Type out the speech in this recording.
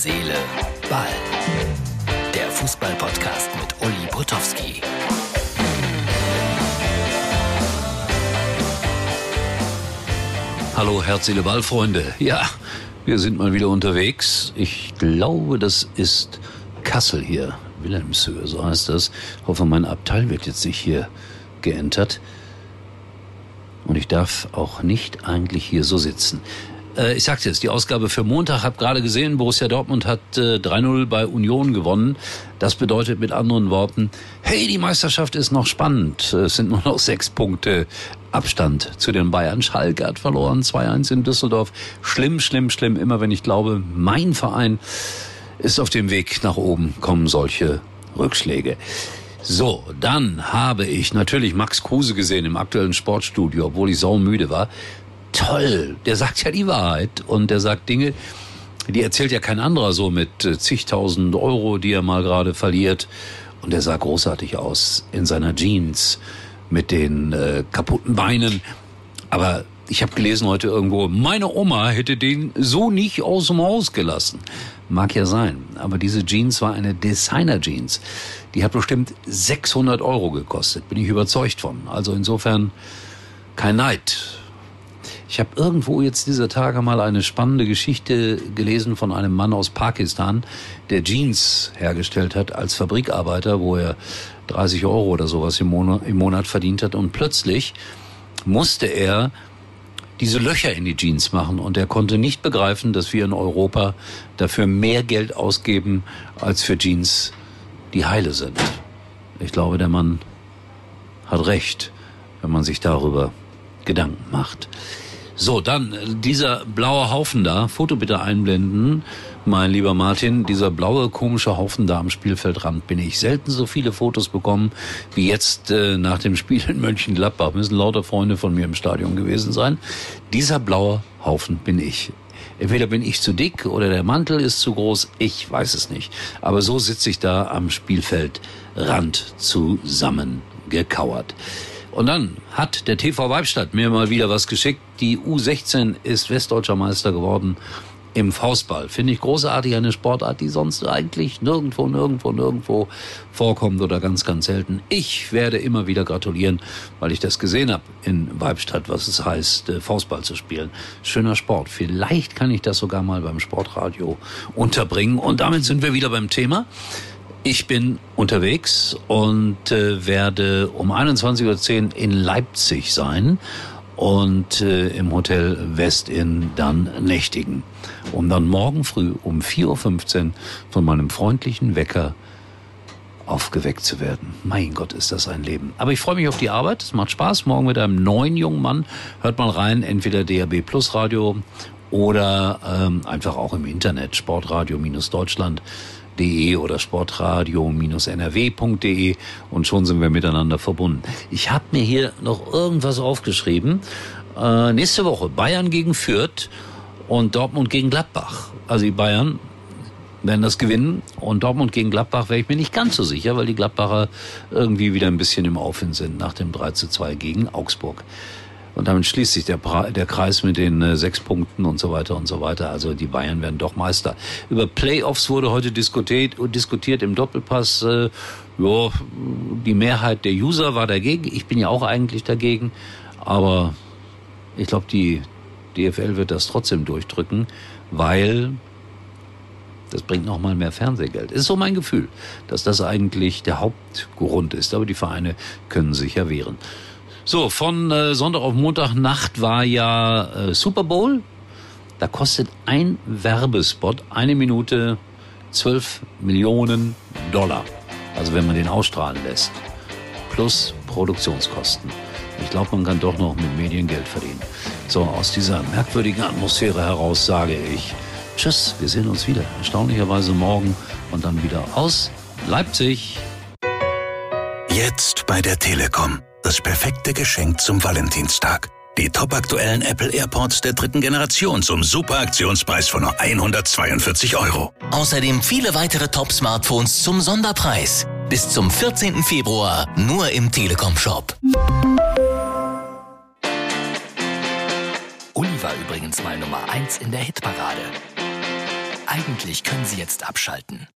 Seele, Ball. Der Fußball-Podcast mit Uli Potowski. Hallo, Herz, Seele, Ball, Freunde. Ja, wir sind mal wieder unterwegs. Ich glaube, das ist Kassel hier. Wilhelmshöhe, so heißt das. Hoffe, mein Abteil wird jetzt nicht hier geentert. Und ich darf auch nicht eigentlich hier so sitzen. Äh, ich sagte es, die Ausgabe für Montag, habe gerade gesehen, Borussia Dortmund hat äh, 3-0 bei Union gewonnen. Das bedeutet mit anderen Worten, hey, die Meisterschaft ist noch spannend. Es sind nur noch sechs Punkte Abstand zu den Bayern. Schalke hat verloren, 2-1 in Düsseldorf. Schlimm, schlimm, schlimm. Immer wenn ich glaube, mein Verein ist auf dem Weg nach oben, kommen solche Rückschläge. So, dann habe ich natürlich Max Kruse gesehen im aktuellen Sportstudio, obwohl ich saumüde war. Toll, der sagt ja die Wahrheit und der sagt Dinge, die erzählt ja kein anderer so mit äh, zigtausend Euro, die er mal gerade verliert. Und er sah großartig aus in seiner Jeans mit den äh, kaputten Beinen. Aber ich habe gelesen heute irgendwo, meine Oma hätte den so nicht aus dem Haus gelassen. Mag ja sein, aber diese Jeans war eine Designer-Jeans. Die hat bestimmt 600 Euro gekostet, bin ich überzeugt von. Also insofern kein Neid. Ich habe irgendwo jetzt dieser Tage mal eine spannende Geschichte gelesen von einem Mann aus Pakistan, der Jeans hergestellt hat als Fabrikarbeiter, wo er 30 Euro oder sowas im Monat, im Monat verdient hat. Und plötzlich musste er diese Löcher in die Jeans machen und er konnte nicht begreifen, dass wir in Europa dafür mehr Geld ausgeben als für Jeans, die heile sind. Ich glaube, der Mann hat recht, wenn man sich darüber Gedanken macht. So, dann dieser blaue Haufen da, Foto bitte einblenden, mein lieber Martin, dieser blaue komische Haufen da am Spielfeldrand bin ich. Selten so viele Fotos bekommen wie jetzt äh, nach dem Spiel in Mönchengladbach. Müssen lauter Freunde von mir im Stadion gewesen sein. Dieser blaue Haufen bin ich. Entweder bin ich zu dick oder der Mantel ist zu groß, ich weiß es nicht. Aber so sitze ich da am Spielfeldrand zusammengekauert. Und dann hat der TV Weibstadt mir mal wieder was geschickt. Die U16 ist Westdeutscher Meister geworden im Faustball. Finde ich großartig, eine Sportart, die sonst eigentlich nirgendwo, nirgendwo, nirgendwo vorkommt oder ganz, ganz selten. Ich werde immer wieder gratulieren, weil ich das gesehen habe in Weibstadt, was es heißt, äh, Faustball zu spielen. Schöner Sport. Vielleicht kann ich das sogar mal beim Sportradio unterbringen. Und damit sind wir wieder beim Thema. Ich bin unterwegs und äh, werde um 21.10 Uhr in Leipzig sein und äh, im Hotel Westin dann nächtigen, um dann morgen früh um 4.15 Uhr von meinem freundlichen Wecker aufgeweckt zu werden. Mein Gott, ist das ein Leben. Aber ich freue mich auf die Arbeit. Es macht Spaß. Morgen mit einem neuen jungen Mann. Hört mal rein, entweder DAB Plus Radio oder ähm, einfach auch im Internet, Sportradio-Deutschland sportradio.de oder sportradio-nrw.de und schon sind wir miteinander verbunden. Ich habe mir hier noch irgendwas aufgeschrieben. Äh, nächste Woche Bayern gegen Fürth und Dortmund gegen Gladbach. Also die Bayern werden das gewinnen und Dortmund gegen Gladbach wäre ich mir nicht ganz so sicher, weil die Gladbacher irgendwie wieder ein bisschen im Aufwind sind nach dem 3 zu 2 gegen Augsburg. Und damit schließt sich der, der Kreis mit den äh, sechs Punkten und so weiter und so weiter. Also die Bayern werden doch Meister. Über Playoffs wurde heute diskutiert, diskutiert im Doppelpass. Äh, ja, die Mehrheit der User war dagegen. Ich bin ja auch eigentlich dagegen. Aber ich glaube, die DFL wird das trotzdem durchdrücken, weil das bringt noch mal mehr Fernsehgeld. Ist so mein Gefühl, dass das eigentlich der Hauptgrund ist. Aber die Vereine können sich ja wehren. So, von äh, Sonntag auf Montag Nacht war ja äh, Super Bowl. Da kostet ein Werbespot eine Minute 12 Millionen Dollar. Also wenn man den ausstrahlen lässt. Plus Produktionskosten. Ich glaube, man kann doch noch mit Medien Geld verdienen. So, aus dieser merkwürdigen Atmosphäre heraus sage ich Tschüss, wir sehen uns wieder. Erstaunlicherweise morgen und dann wieder aus Leipzig. Jetzt bei der Telekom. Das perfekte Geschenk zum Valentinstag. Die topaktuellen Apple AirPods der dritten Generation zum super Aktionspreis von nur 142 Euro. Außerdem viele weitere Top-Smartphones zum Sonderpreis. Bis zum 14. Februar nur im Telekom-Shop. Uli war übrigens mal Nummer 1 in der Hitparade. Eigentlich können Sie jetzt abschalten.